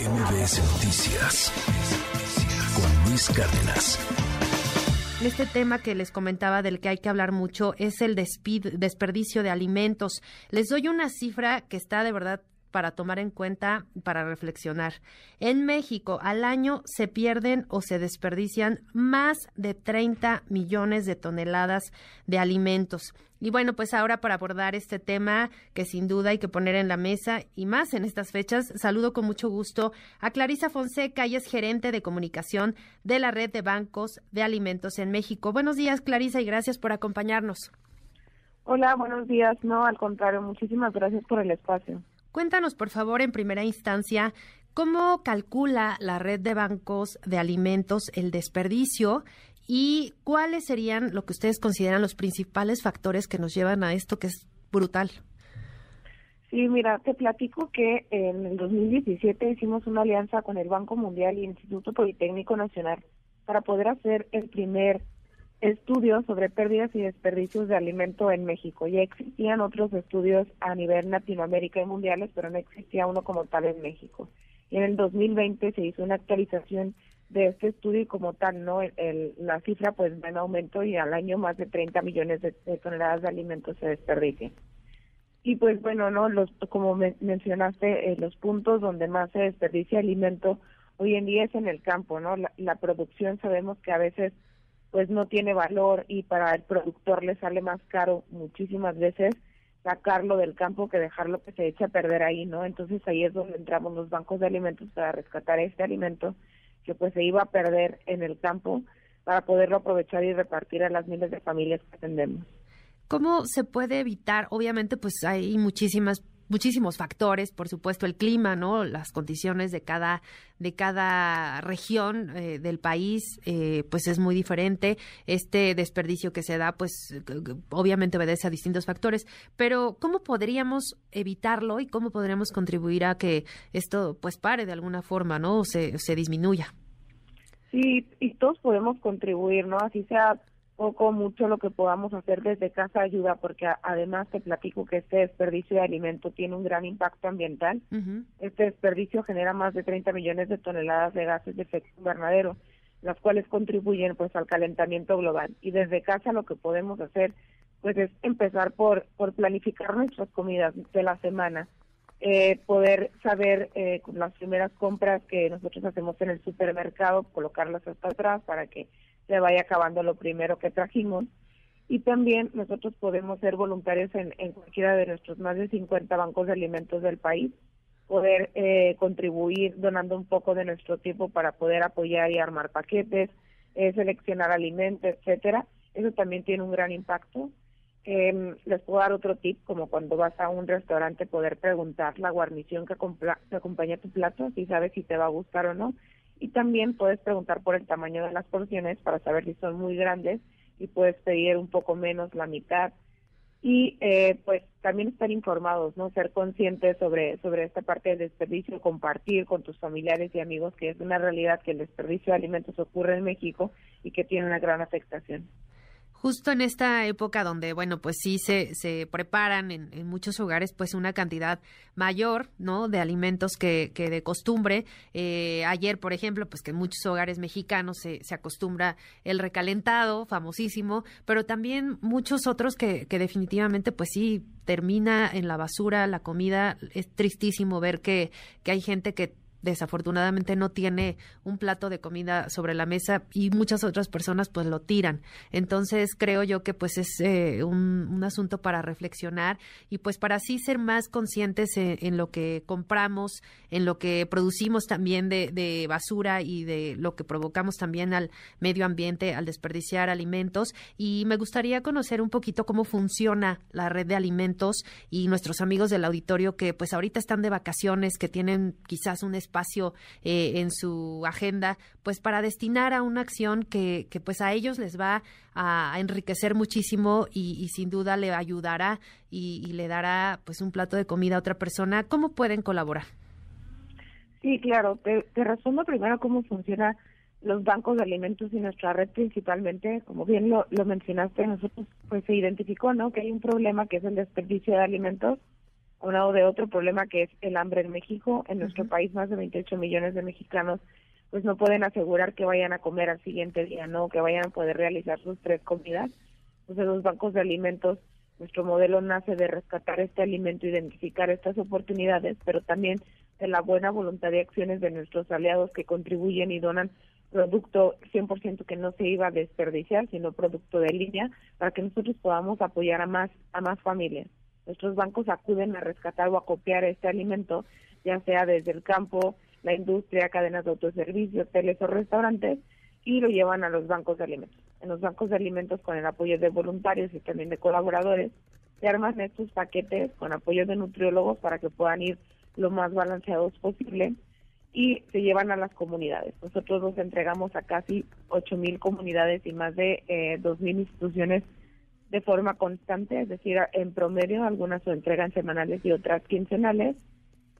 MBS Noticias con Luis Cárdenas. Este tema que les comentaba del que hay que hablar mucho es el desperdicio de alimentos. Les doy una cifra que está de verdad para tomar en cuenta, para reflexionar. En México, al año se pierden o se desperdician más de 30 millones de toneladas de alimentos. Y bueno, pues ahora para abordar este tema que sin duda hay que poner en la mesa y más en estas fechas, saludo con mucho gusto a Clarisa Fonseca, ella es gerente de comunicación de la red de bancos de alimentos en México. Buenos días, Clarisa, y gracias por acompañarnos. Hola, buenos días. No, al contrario, muchísimas gracias por el espacio. Cuéntanos, por favor, en primera instancia, ¿cómo calcula la red de bancos de alimentos el desperdicio y cuáles serían lo que ustedes consideran los principales factores que nos llevan a esto que es brutal? Sí, mira, te platico que en el 2017 hicimos una alianza con el Banco Mundial y el Instituto Politécnico Nacional para poder hacer el primer estudios sobre pérdidas y desperdicios de alimento en México. Ya existían otros estudios a nivel Latinoamérica y mundiales, pero no existía uno como tal en México. Y en el 2020 se hizo una actualización de este estudio y como tal, ¿no? El, la cifra pues va en aumento y al año más de 30 millones de, toneladas de alimentos se desperdician. Y pues bueno, no los como mencionaste, eh, los puntos donde más se desperdicia alimento hoy en día es en el campo, ¿no? la producción sabemos que a veces pues no tiene valor y para el productor le sale más caro muchísimas veces sacarlo del campo que dejarlo que se eche a perder ahí, ¿no? Entonces ahí es donde entramos los bancos de alimentos para rescatar este alimento que pues se iba a perder en el campo para poderlo aprovechar y repartir a las miles de familias que atendemos. ¿Cómo se puede evitar? Obviamente, pues hay muchísimas muchísimos factores, por supuesto el clima, ¿no? Las condiciones de cada de cada región eh, del país, eh, pues es muy diferente. Este desperdicio que se da, pues obviamente obedece a distintos factores. Pero cómo podríamos evitarlo y cómo podríamos contribuir a que esto, pues pare de alguna forma, ¿no? O se, se disminuya. Sí, y todos podemos contribuir, ¿no? Así sea poco, mucho lo que podamos hacer desde casa ayuda, porque además te platico que este desperdicio de alimento tiene un gran impacto ambiental. Este desperdicio genera más de 30 millones de toneladas de gases de efecto invernadero, las cuales contribuyen pues al calentamiento global. Y desde casa lo que podemos hacer pues es empezar por, por planificar nuestras comidas de la semana. Eh, poder saber eh, las primeras compras que nosotros hacemos en el supermercado, colocarlas hasta atrás para que se vaya acabando lo primero que trajimos. Y también nosotros podemos ser voluntarios en, cualquiera de nuestros más de 50 bancos de alimentos del país, poder eh, contribuir donando un poco de nuestro tiempo para poder apoyar y armar paquetes, eh, seleccionar alimentos, etcétera. Eso también tiene un gran impacto. Eh, les puedo dar otro tip, como cuando vas a un restaurante, poder preguntar la guarnición que, que acompaña tu plato, si sabes si te va a gustar o no y también puedes preguntar por el tamaño de las porciones para saber si son muy grandes y puedes pedir un poco menos, la mitad. Y eh, pues también estar informados, ¿no? Ser conscientes sobre, sobre esta parte del desperdicio, compartir con tus familiares y amigos que es una realidad que el desperdicio de alimentos ocurre en México y que tiene una gran afectación justo en esta época donde, bueno, pues sí se, se preparan en, muchos hogares pues una cantidad mayor, ¿no? De alimentos que, que de costumbre. Eh, ayer, por ejemplo, pues que en muchos hogares mexicanos se, se acostumbra el recalentado, famosísimo, pero también muchos otros que, que definitivamente pues sí termina en la basura la comida. Es tristísimo ver que, que hay gente que desafortunadamente no tiene un plato de comida sobre la mesa y muchas otras personas pues lo tiran. Entonces creo yo que pues es eh, un, un, asunto para reflexionar y pues para así ser más conscientes en, lo que compramos, en lo que producimos también de, de, basura y de lo que provocamos también al medio ambiente al desperdiciar alimentos. Y me gustaría conocer un poquito cómo funciona la red de alimentos y nuestros amigos del auditorio que pues ahorita están de vacaciones, que tienen quizás un espacio espacio eh, en su agenda, pues para destinar a una acción que, que pues a ellos les va a, enriquecer muchísimo y, sin duda le ayudará y, le dará pues un plato de comida a otra persona. ¿Cómo pueden colaborar? Sí, claro. Te, te resumo primero cómo funciona los bancos de alimentos y nuestra red principalmente, como bien lo, lo mencionaste, nosotros pues se identificó, ¿no? Que hay un problema que es el desperdicio de alimentos a un lado de otro problema que es el hambre en México. En nuestro país más de 28 millones de mexicanos pues no pueden asegurar que vayan a comer al siguiente día, ¿no? Que vayan a poder realizar sus tres comidas. Entonces los bancos de alimentos, nuestro modelo nace de rescatar este alimento, identificar estas oportunidades, pero también de la buena voluntad y acciones de nuestros aliados que contribuyen y donan producto 100% que no se iba a desperdiciar, sino producto de línea, para que nosotros podamos apoyar a más a más familias. Nuestros bancos acuden a rescatar o a copiar este alimento, ya sea desde el campo, la industria, cadenas de autoservicio, hoteles o restaurantes, y lo llevan a los bancos de alimentos. En los bancos de alimentos, con el apoyo de voluntarios y también de colaboradores, se arman estos paquetes con apoyo de nutriólogos para que puedan ir lo más balanceados posible y se llevan a las comunidades. Nosotros los entregamos a casi 8.000 comunidades y más de eh, 2.000 instituciones de forma constante, es decir, en promedio algunas se entregan semanales y otras quincenales.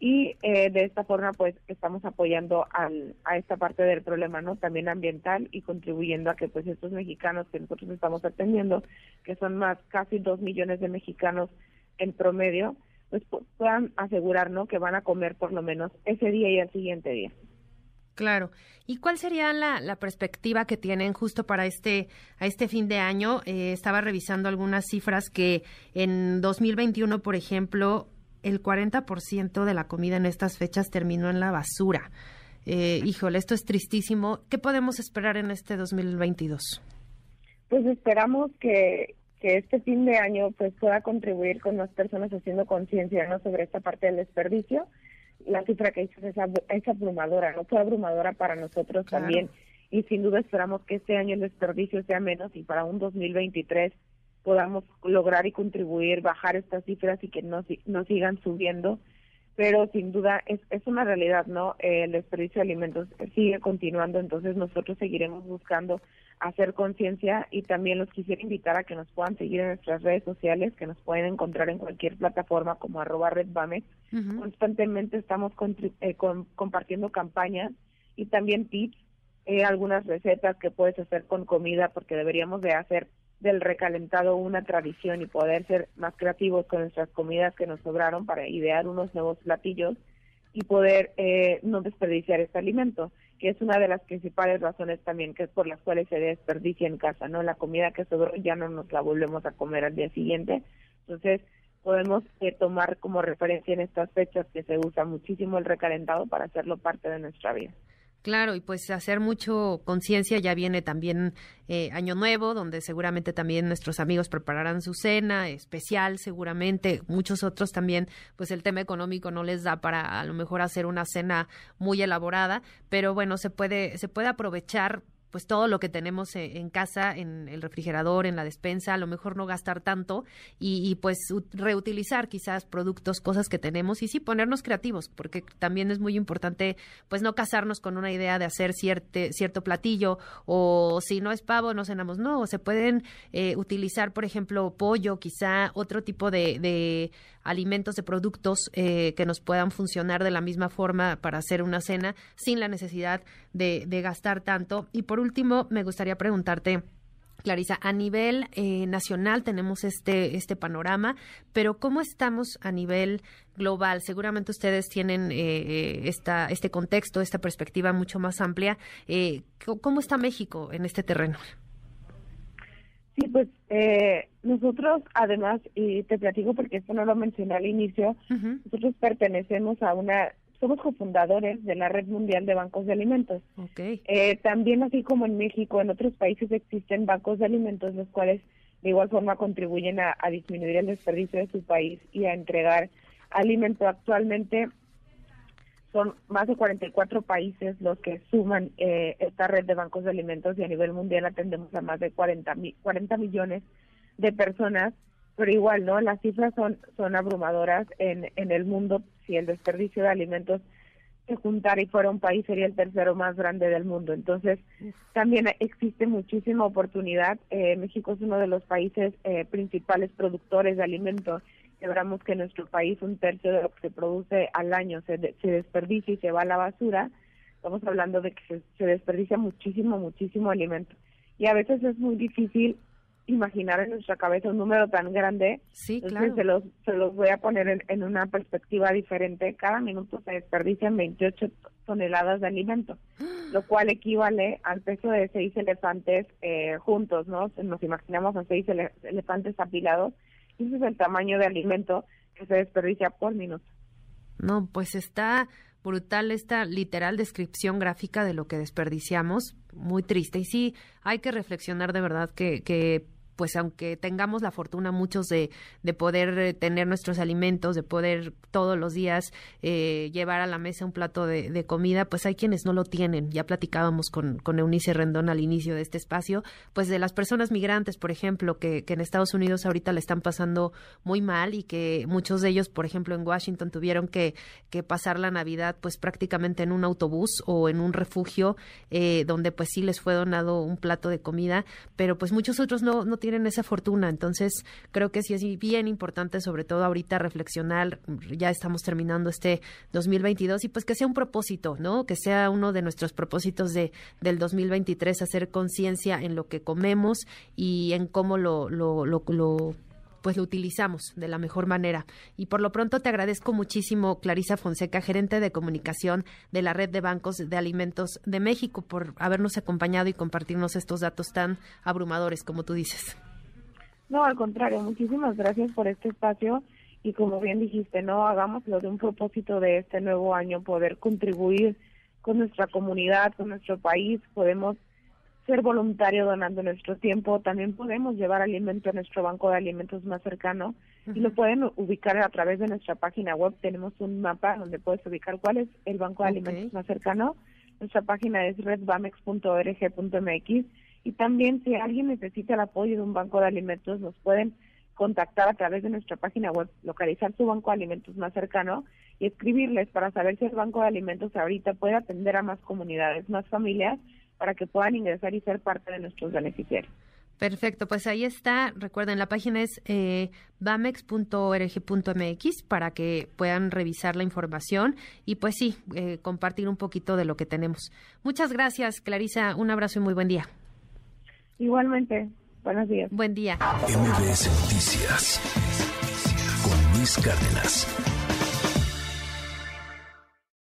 Y eh, de esta forma pues estamos apoyando al, a esta parte del problema no también ambiental y contribuyendo a que pues estos mexicanos que nosotros estamos atendiendo que son más casi dos millones de mexicanos en promedio pues puedan asegurar no que van a comer por lo menos ese día y el siguiente día Claro. ¿Y cuál sería la, la, perspectiva que tienen justo para este, a este fin de año? Eh, estaba revisando algunas cifras que en 2021, por ejemplo, el 40% de la comida en estas fechas terminó en la basura. Eh, híjole, esto es tristísimo. ¿Qué podemos esperar en este 2022? Pues esperamos que, que este fin de año pues pueda contribuir con las personas haciendo conciencia ¿no? sobre esta parte del desperdicio. La cifra que dices es, abrumadora, no fue abrumadora para nosotros también. Y sin duda esperamos que este año el desperdicio sea menos y para un 2023 podamos lograr y contribuir, bajar estas cifras y que no, no sigan subiendo. Pero sin duda es, es una realidad, ¿no? el desperdicio de alimentos sigue continuando, entonces nosotros seguiremos buscando hacer conciencia y también los quisiera invitar a que nos puedan seguir en nuestras redes sociales, que nos pueden encontrar en cualquier plataforma como arroba redbamex. Constantemente estamos eh, compartiendo campañas y también tips, eh, algunas recetas que puedes hacer con comida, porque deberíamos de hacer del recalentado una tradición y poder ser más creativos con nuestras comidas que nos sobraron para idear unos nuevos platillos y poder eh, no desperdiciar este alimento, que es una de las principales razones también que es por las cuales se desperdicia en casa, ¿no? La comida que sobró ya no nos la volvemos a comer al día siguiente. Entonces, podemos eh, tomar como referencia en estas fechas que se usa muchísimo el recalentado para hacerlo parte de nuestra vida. Claro, y pues hacer mucho conciencia, ya viene también eh, Año Nuevo, donde seguramente también nuestros amigos prepararán su cena especial, seguramente, muchos otros también, pues el tema económico no les da para a lo mejor hacer una cena muy elaborada, pero bueno, se puede, se puede aprovechar pues todo lo que tenemos e, en casa, en el refrigerador, en la despensa, a lo mejor no gastar tanto y, pues reutilizar quizás productos, cosas que tenemos y sí ponernos creativos, porque también es muy importante pues no casarnos con una idea de hacer cierte, cierto platillo o si no es pavo no cenamos, no, se pueden eh, utilizar por ejemplo pollo, quizá otro tipo de, de alimentos, de productos eh, que nos puedan funcionar de la misma forma para hacer una cena sin la necesidad de, gastar tanto. Y por último, me gustaría preguntarte, Clarisa, a nivel eh, nacional tenemos este, este panorama, pero ¿cómo estamos a nivel global? Seguramente ustedes tienen eh, esta, este contexto, esta perspectiva mucho más amplia. ¿Cómo está México en este terreno? Sí, pues eh, nosotros además, y te platico porque esto no lo mencioné al inicio, nosotros pertenecemos a una, somos cofundadores de la Red Mundial de Bancos de Alimentos. Okay. Eh, también así como en México, en otros países existen bancos de alimentos, los cuales de igual forma contribuyen a, a disminuir el desperdicio de su país y a entregar alimento. Actualmente son más de 44 países los que suman eh, esta red de bancos de alimentos y a nivel mundial atendemos a más de 40, 40 millones de personas, pero igual, ¿no? Las cifras son, son abrumadoras en, en el mundo. Si el desperdicio de alimentos se juntara y fuera un país, sería el tercero más grande del mundo. Entonces, también existe muchísima oportunidad. Eh, México es uno de los países eh, principales productores de alimentos celebramos que en nuestro país un tercio de lo que se produce al año se, se desperdicia y se va a la basura, estamos hablando de que se, desperdicia muchísimo, muchísimo alimento. Y a veces es muy difícil imaginar en nuestra cabeza un número tan grande. Sí, claro. se los, se los voy a poner en, una perspectiva diferente. Cada minuto se desperdician 28 toneladas de alimento, lo cual equivale al peso de seis elefantes eh, juntos, ¿no? Nos imaginamos a seis elefantes apilados. Ese es el tamaño de alimento que se desperdicia por minuto. No, pues está brutal esta literal descripción gráfica de lo que desperdiciamos, muy triste. Y sí, hay que reflexionar de verdad que, que pues aunque tengamos la fortuna muchos de, de poder eh, tener nuestros alimentos, de poder todos los días eh, llevar a la mesa un plato de, comida, pues hay quienes no lo tienen. Ya platicábamos con, con Eunice Rendón al inicio de este espacio, pues de las personas migrantes, por ejemplo, que, que en Estados Unidos ahorita le están pasando muy mal y que muchos de ellos, por ejemplo, en Washington tuvieron que, que pasar la Navidad pues prácticamente en un autobús o en un refugio eh, donde pues sí les fue donado un plato de comida, pero pues muchos otros no, no tienen tienen esa fortuna. Entonces, creo que sí es bien importante, sobre todo ahorita, reflexionar. Ya estamos terminando este 2022 y pues que sea un propósito, ¿no? Que sea uno de nuestros propósitos de, del 2023, hacer conciencia en lo que comemos y en cómo lo, lo, lo, lo pues lo utilizamos de la mejor manera. Y por lo pronto te agradezco muchísimo, Clarisa Fonseca, gerente de comunicación de la Red de Bancos de Alimentos de México, por habernos acompañado y compartirnos estos datos tan abrumadores, como tú dices. No, al contrario, muchísimas gracias por este espacio y como bien dijiste, no hagámoslo de un propósito de este nuevo año, poder contribuir con nuestra comunidad, con nuestro país, podemos ser voluntario donando nuestro tiempo. También podemos llevar alimento a nuestro banco de alimentos más cercano y lo pueden ubicar a través de nuestra página web. Tenemos un mapa donde puedes ubicar cuál es el banco de alimentos más cercano. Nuestra página es redbamex.org.mx y también si alguien necesita el apoyo de un banco de alimentos nos pueden contactar a través de nuestra página web, localizar su banco de alimentos más cercano y escribirles para saber si el banco de alimentos ahorita puede atender a más comunidades, más familias para que puedan ingresar y ser parte de nuestros beneficiarios. Perfecto, pues ahí está. Recuerden, la página es eh, bamex.org.mx para que puedan revisar la información y pues sí, eh, compartir un poquito de lo que tenemos. Muchas gracias, Clarisa. Un abrazo y muy buen día. Igualmente, buenos días. Buen día. MBS Noticias con Luis Cárdenas.